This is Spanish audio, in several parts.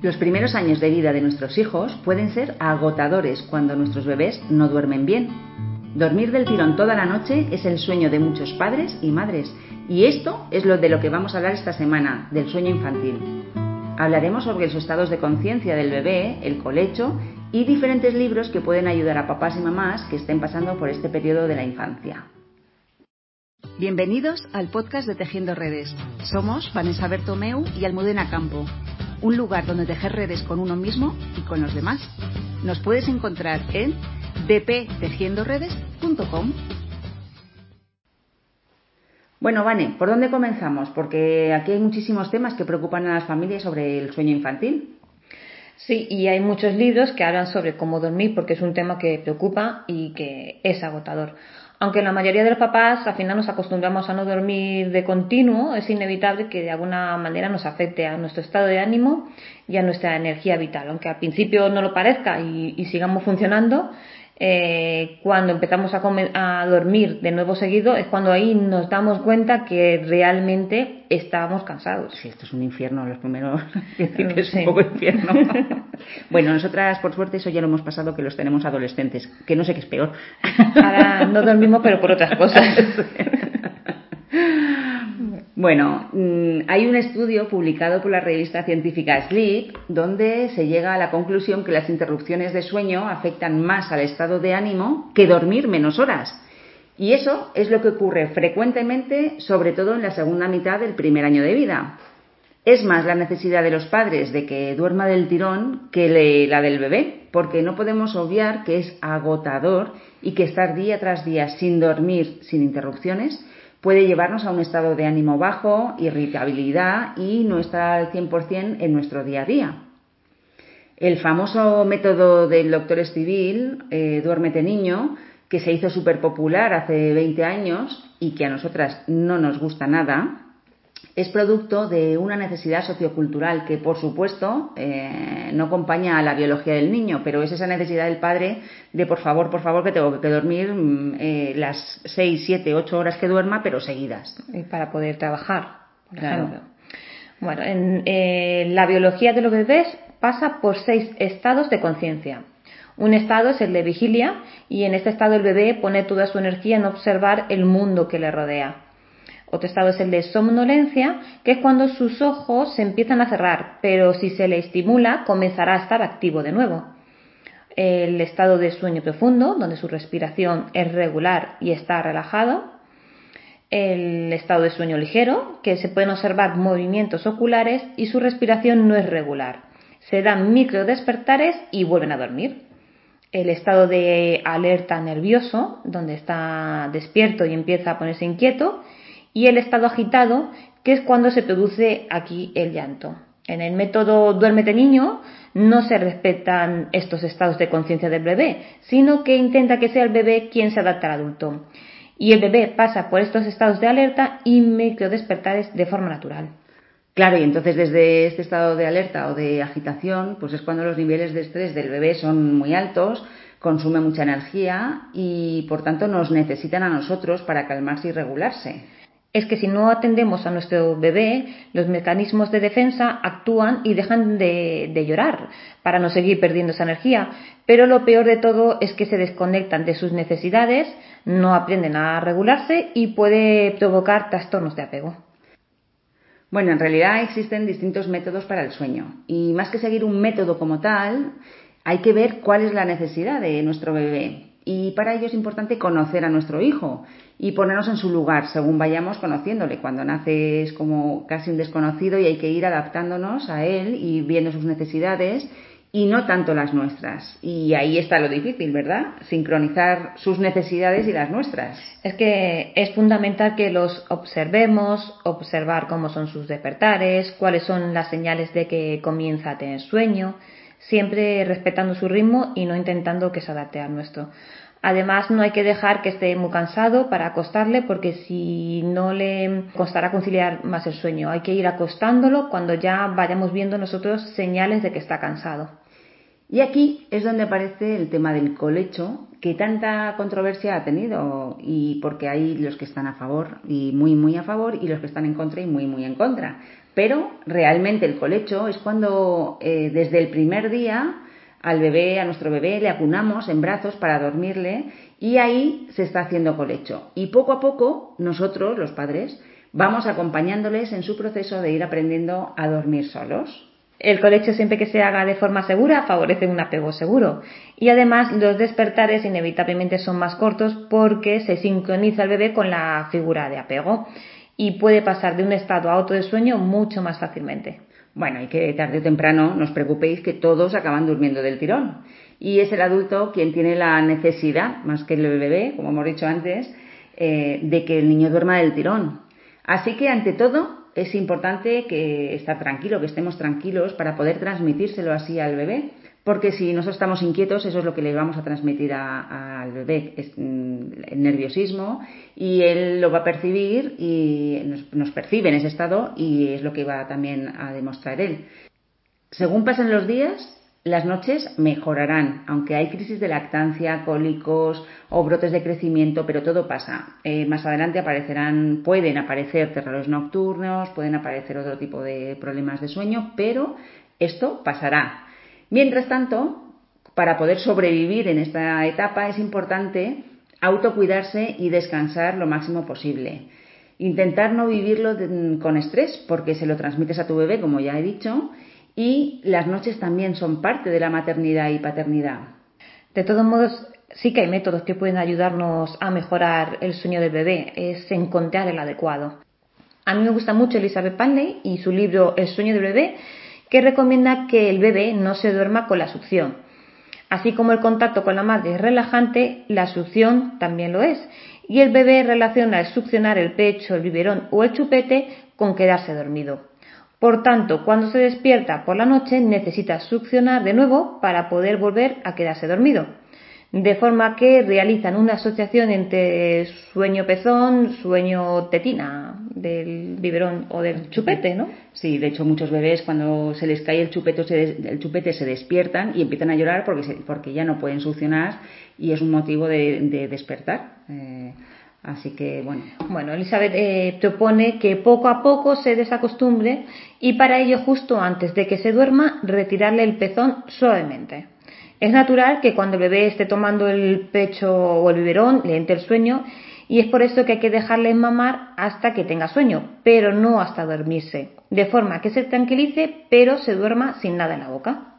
Los primeros años de vida de nuestros hijos pueden ser agotadores cuando nuestros bebés no duermen bien. Dormir del tirón toda la noche es el sueño de muchos padres y madres, y esto es lo de lo que vamos a hablar esta semana, del sueño infantil. Hablaremos sobre los estados de conciencia del bebé, el colecho y diferentes libros que pueden ayudar a papás y mamás que estén pasando por este periodo de la infancia. Bienvenidos al podcast de Tejiendo Redes. Somos Vanessa Bertomeu y Almudena Campo un lugar donde tejer redes con uno mismo y con los demás. Nos puedes encontrar en dptejiendoredes.com. Bueno, Vane, ¿por dónde comenzamos? Porque aquí hay muchísimos temas que preocupan a las familias sobre el sueño infantil. Sí, y hay muchos libros que hablan sobre cómo dormir porque es un tema que preocupa y que es agotador. Aunque la mayoría de los papás al final nos acostumbramos a no dormir de continuo, es inevitable que de alguna manera nos afecte a nuestro estado de ánimo y a nuestra energía vital. Aunque al principio no lo parezca y, sigamos funcionando, eh, cuando empezamos a, a, dormir de nuevo seguido es cuando ahí nos damos cuenta que realmente estábamos cansados. Sí, esto es un infierno, los primeros es un poco infierno. bueno, nosotras por suerte eso ya lo hemos pasado que los tenemos adolescentes, que no sé qué es peor. Ahora no dormimos pero por otras cosas. Bueno, mm, hay un estudio publicado por la revista científica Sleep donde se llega a la conclusión que las interrupciones de sueño afectan más al estado de ánimo que dormir menos horas. Y eso es lo que ocurre frecuentemente, sobre todo en la segunda mitad del primer año de vida. Es más la necesidad de los padres de que duerma del tirón que la del bebé, porque no podemos obviar que es agotador y que estar día tras día sin dormir, sin interrupciones, puede llevarnos a un estado de ánimo bajo, irritabilidad y no estar al 100% en nuestro día a día. El famoso método del doctor Estivil, eh, Duérmete niño, que se hizo súper popular hace 20 años y que a nosotras no nos gusta nada, es producto de una necesidad sociocultural que, por supuesto, eh, no acompaña a la biología del niño, pero es esa necesidad del padre de, por favor, por favor, que tengo que dormir mm, eh, las 6, 7, 8 horas que duerma, pero seguidas. para poder trabajar, por ejemplo. Bueno, en, eh, la biología de los bebés pasa por seis estados de conciencia. Un estado es el de vigilia y en este estado el bebé pone toda su energía en observar el mundo que le rodea. Otro estado es el de somnolencia, que es cuando sus ojos se empiezan a cerrar, pero si se le estimula comenzará a estar activo de nuevo. El estado de sueño profundo, donde su respiración es regular y está relajado. El estado de sueño ligero, que se pueden observar movimientos oculares y su respiración no es regular. Se dan micro despertares y vuelven a dormir. El estado de alerta nervioso, donde está despierto y empieza a ponerse inquieto y el estado agitado, que es cuando se produce aquí el llanto. En el método Duérmete niño no se respetan estos estados de conciencia del bebé, sino que intenta que sea el bebé quien se adapte al adulto. Y el bebé pasa por estos estados de alerta y despertares de forma natural. Claro, y entonces desde este estado de alerta o de agitación, pues es cuando los niveles de estrés del bebé son muy altos, consume mucha energía y por tanto nos necesitan a nosotros para calmarse y regularse es que si no atendemos a nuestro bebé, los mecanismos de defensa actúan y dejan de, llorar para no seguir perdiendo esa energía. Pero lo peor de todo es que se desconectan de sus necesidades, no aprenden a regularse y puede provocar trastornos de apego. Bueno, en realidad existen distintos métodos para el sueño y más que seguir un método como tal, hay que ver cuál es la necesidad de nuestro bebé. Y para ello es importante conocer a nuestro hijo y ponernos en su lugar según vayamos conociéndole. Cuando nace es como casi un desconocido y hay que ir adaptándonos a él y viendo sus necesidades y no tanto las nuestras. Y ahí está lo difícil, ¿verdad? Sincronizar sus necesidades y las nuestras. Es que es fundamental que los observemos, observar cómo son sus despertares, cuáles son las señales de que comienza a tener sueño, siempre respetando su ritmo y no intentando que se adapte al nuestro. Además, no hay que dejar que esté muy cansado para acostarle porque si no le costará conciliar más el sueño. Hay que ir acostándolo cuando ya vayamos viendo nosotros señales de que está cansado. Y aquí es donde aparece el tema del colecho, que tanta controversia ha tenido, y porque hay los que están a favor y muy, muy a favor, y los que están en contra y muy, muy en contra. Pero realmente el colecho es cuando eh, desde el primer día al bebé, a nuestro bebé, le acunamos en brazos para dormirle y ahí se está haciendo colecho. Y poco a poco nosotros, los padres, vamos acompañándoles en su proceso de ir aprendiendo a dormir solos. El colecho siempre que se haga de forma segura favorece un apego seguro y además los despertares inevitablemente son más cortos porque se sincroniza el bebé con la figura de apego y puede pasar de un estado a otro de sueño mucho más fácilmente. Bueno, y que tarde o temprano no os preocupéis que todos acaban durmiendo del tirón. Y es el adulto quien tiene la necesidad, más que el bebé, como hemos dicho antes, eh, de que el niño duerma del tirón. Así que ante todo es importante que estar tranquilo, que estemos tranquilos para poder transmitírselo así al bebé, porque si nosotros estamos inquietos, eso es lo que le vamos a transmitir al bebé, es, mm, el nerviosismo, y él lo va a percibir y nos, nos percibe en ese estado y es lo que va también a demostrar él. Según pasan los días, las noches mejorarán, aunque hay crisis de lactancia, cólicos o brotes de crecimiento, pero todo pasa. Eh, más adelante aparecerán, pueden aparecer terrores nocturnos, pueden aparecer otro tipo de problemas de sueño, pero esto pasará. Mientras tanto, para poder sobrevivir en esta etapa es importante autocuidarse y descansar lo máximo posible. Intentar no vivirlo con estrés porque se lo transmites a tu bebé, como ya he dicho, y las noches también son parte de la maternidad y paternidad. De todos modos, sí que hay métodos que pueden ayudarnos a mejorar el sueño del bebé, es encontrar el adecuado. A mí me gusta mucho Elizabeth Panley y su libro El sueño del bebé, que recomienda que el bebé no se duerma con la succión. Así como el contacto con la madre es relajante, la succión también lo es. Y el bebé relaciona el succionar el pecho, el biberón o el chupete con quedarse dormido. Por tanto, cuando se despierta por la noche necesita succionar de nuevo para poder volver a quedarse dormido. De forma que realizan una asociación entre sueño pezón, sueño tetina del biberón o del chupete, ¿no? Sí, de hecho muchos bebés cuando se les cae el chupete se, el chupete se despiertan y empiezan a llorar porque, porque ya no pueden succionar y es un motivo de, despertar. Eh, Así que bueno. Bueno, Elizabeth eh, propone que poco a poco se desacostumbre y para ello justo antes de que se duerma retirarle el pezón suavemente. Es natural que cuando el bebé esté tomando el pecho o el biberón le entre el sueño y es por eso que hay que dejarle mamar hasta que tenga sueño, pero no hasta dormirse, de forma que se tranquilice pero se duerma sin nada en la boca.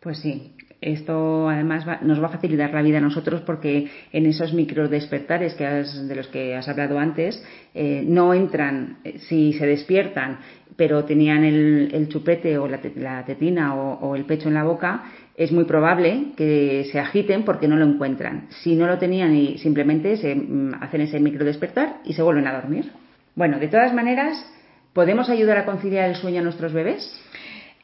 Pues sí, esto además nos va a facilitar la vida a nosotros porque en esos micro despertares que de los que has hablado antes eh, no entran, eh, si se despiertan pero tenían el, chupete o la, tetina o, el pecho en la boca, es muy probable que se agiten porque no lo encuentran. Si no lo tenían y simplemente se mm, hacen ese micro despertar y se vuelven a dormir. Bueno, de todas maneras, ¿podemos ayudar a conciliar el sueño a nuestros bebés?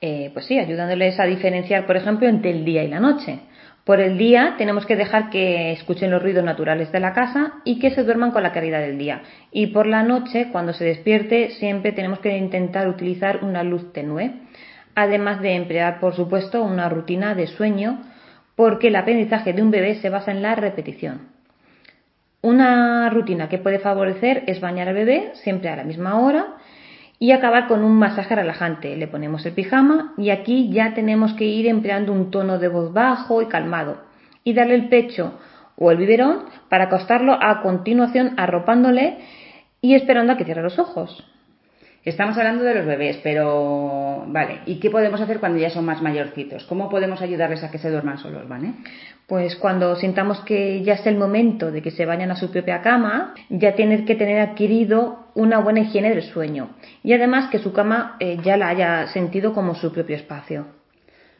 Eh, pues sí, ayudándoles a diferenciar, por ejemplo, entre el día y la noche. Por el día tenemos que dejar que escuchen los ruidos naturales de la casa y que se duerman con la claridad del día. Y por la noche, cuando se despierte, siempre tenemos que intentar utilizar una luz tenue. Además de emplear, por supuesto, una rutina de sueño, porque el aprendizaje de un bebé se basa en la repetición. Una rutina que puede favorecer es bañar al bebé siempre a la misma hora y acabar con un masaje relajante. Le ponemos el pijama y aquí ya tenemos que ir empleando un tono de voz bajo y calmado y darle el pecho o el biberón para acostarlo a continuación arropándole y esperando a que cierre los ojos. Estamos hablando de los bebés, pero vale, ¿y qué podemos hacer cuando ya son más mayorcitos? ¿Cómo podemos ayudarles a que se duerman solos, ¿vale? Pues cuando sintamos que ya es el momento de que se vayan a su propia cama, ya tienen que tener adquirido una buena higiene del sueño y además que su cama eh, ya la haya sentido como su propio espacio.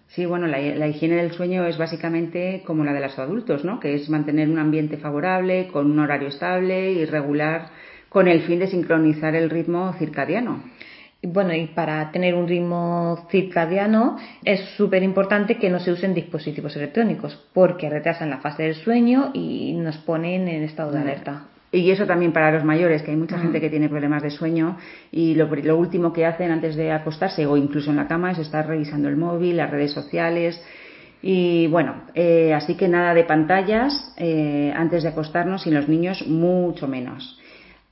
Sí, bueno, la, la, higiene del sueño es básicamente como la de los adultos, ¿no? Que es mantener un ambiente favorable, con un horario estable y regular con el fin de sincronizar el ritmo circadiano. Bueno, y para tener un ritmo circadiano es súper importante que no se usen dispositivos electrónicos porque retrasan la fase del sueño y nos ponen en estado de alerta. Y eso también para los mayores, que hay mucha gente que tiene problemas de sueño y lo, último que hacen antes de acostarse o incluso en la cama es estar revisando el móvil, las redes sociales. Y bueno, eh, así que nada de pantallas eh, antes de acostarnos y los niños mucho menos.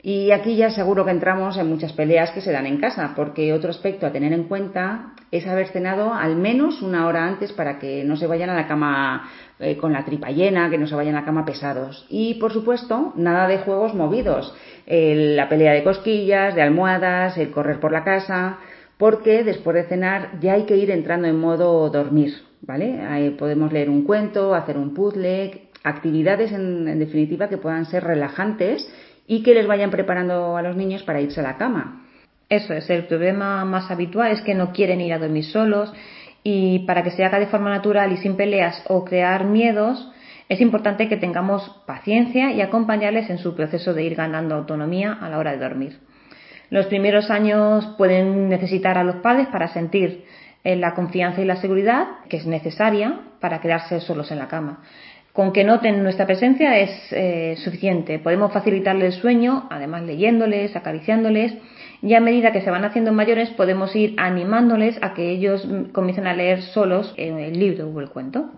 Y aquí ya seguro que entramos en muchas peleas que se dan en casa, porque otro aspecto a tener en cuenta es haber cenado al menos una hora antes para que no se vayan a la cama eh, con la tripa llena, que no se vayan a la cama pesados. Y por supuesto, nada de juegos movidos, la pelea de cosquillas, de almohadas, el correr por la casa, porque después de cenar ya hay que ir entrando en modo dormir, ¿vale? Ahí podemos leer un cuento, hacer un puzzle, actividades en definitiva que puedan ser relajantes y que les vayan preparando a los niños para irse a la cama. Eso es, el problema más habitual es que no quieren ir a dormir solos y para que se haga de forma natural y sin peleas o crear miedos, es importante que tengamos paciencia y acompañarles en su proceso de ir ganando autonomía a la hora de dormir. Los primeros años pueden necesitar a los padres para sentir eh, la confianza y la seguridad que es necesaria para quedarse solos en la cama. Con que noten nuestra presencia es eh, suficiente. Podemos facilitarles el sueño, además leyéndoles, acariciándoles, y a medida que se van haciendo mayores podemos ir animándoles a que ellos comiencen a leer solos el libro o el cuento.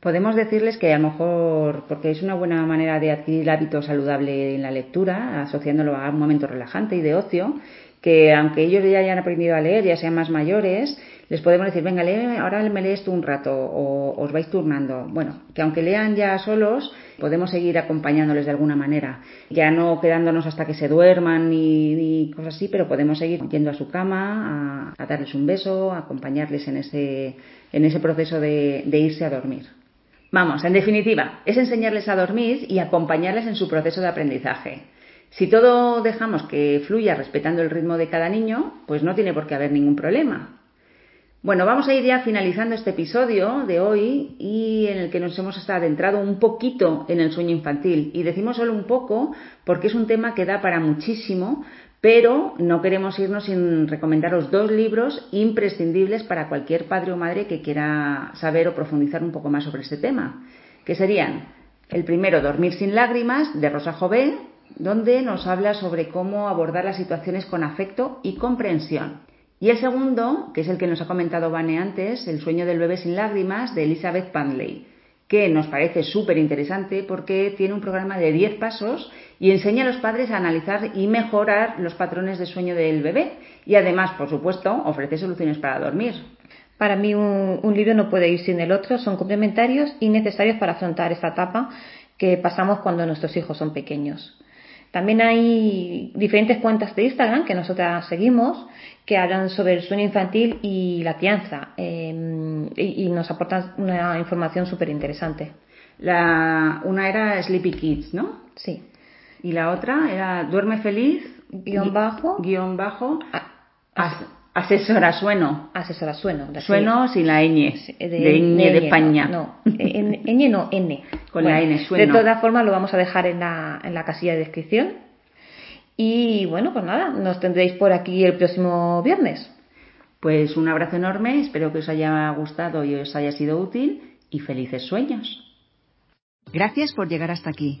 Podemos decirles que a lo mejor, porque es una buena manera de adquirir hábito saludable en la lectura, asociándolo a un momento relajante y de ocio, que aunque ellos ya hayan aprendido a leer, ya sean más mayores, les podemos decir, venga, lee, ahora me lees tú un rato o os vais turnando. Bueno, que aunque lean ya solos, podemos seguir acompañándoles de alguna manera. Ya no quedándonos hasta que se duerman ni, cosas así, pero podemos seguir yendo a su cama, a, darles un beso, a acompañarles en ese, en ese proceso de, de irse a dormir. Vamos, en definitiva, es enseñarles a dormir y acompañarles en su proceso de aprendizaje. Si todo dejamos que fluya respetando el ritmo de cada niño, pues no tiene por qué haber ningún problema. Bueno, vamos a ir ya finalizando este episodio de hoy y en el que nos hemos adentrado un poquito en el sueño infantil. Y decimos solo un poco porque es un tema que da para muchísimo, pero no queremos irnos sin recomendaros dos libros imprescindibles para cualquier padre o madre que quiera saber o profundizar un poco más sobre este tema, que serían el primero, Dormir sin lágrimas, de Rosa Jové, donde nos habla sobre cómo abordar las situaciones con afecto y comprensión. Y el segundo, que es el que nos ha comentado Vane antes, El sueño del bebé sin lágrimas, de Elizabeth Panley, que nos parece súper interesante porque tiene un programa de 10 pasos y enseña a los padres a analizar y mejorar los patrones de sueño del bebé y además, por supuesto, ofrece soluciones para dormir. Para mí un, un libro no puede ir sin el otro, son complementarios y necesarios para afrontar esta etapa que pasamos cuando nuestros hijos son pequeños. También hay diferentes cuentas de Instagram que nosotras seguimos que hablan sobre el sueño infantil y la crianza em, y, nos aportan una información súper interesante. una era Sleepy Kids, ¿no? Sí. Y la otra era Duerme Feliz, guion bajo, guion bajo, asesora sueno. Asesora sueno. Sueno sin la ñ, de, de, España. No, ñ no, N. Con la N, sueno. De todas formas lo vamos a dejar en la, en la casilla de descripción y bueno, pues nada, nos tendréis por aquí el próximo viernes. Pues un abrazo enorme, espero que os haya gustado y os haya sido útil y felices sueños. Gracias por llegar hasta aquí.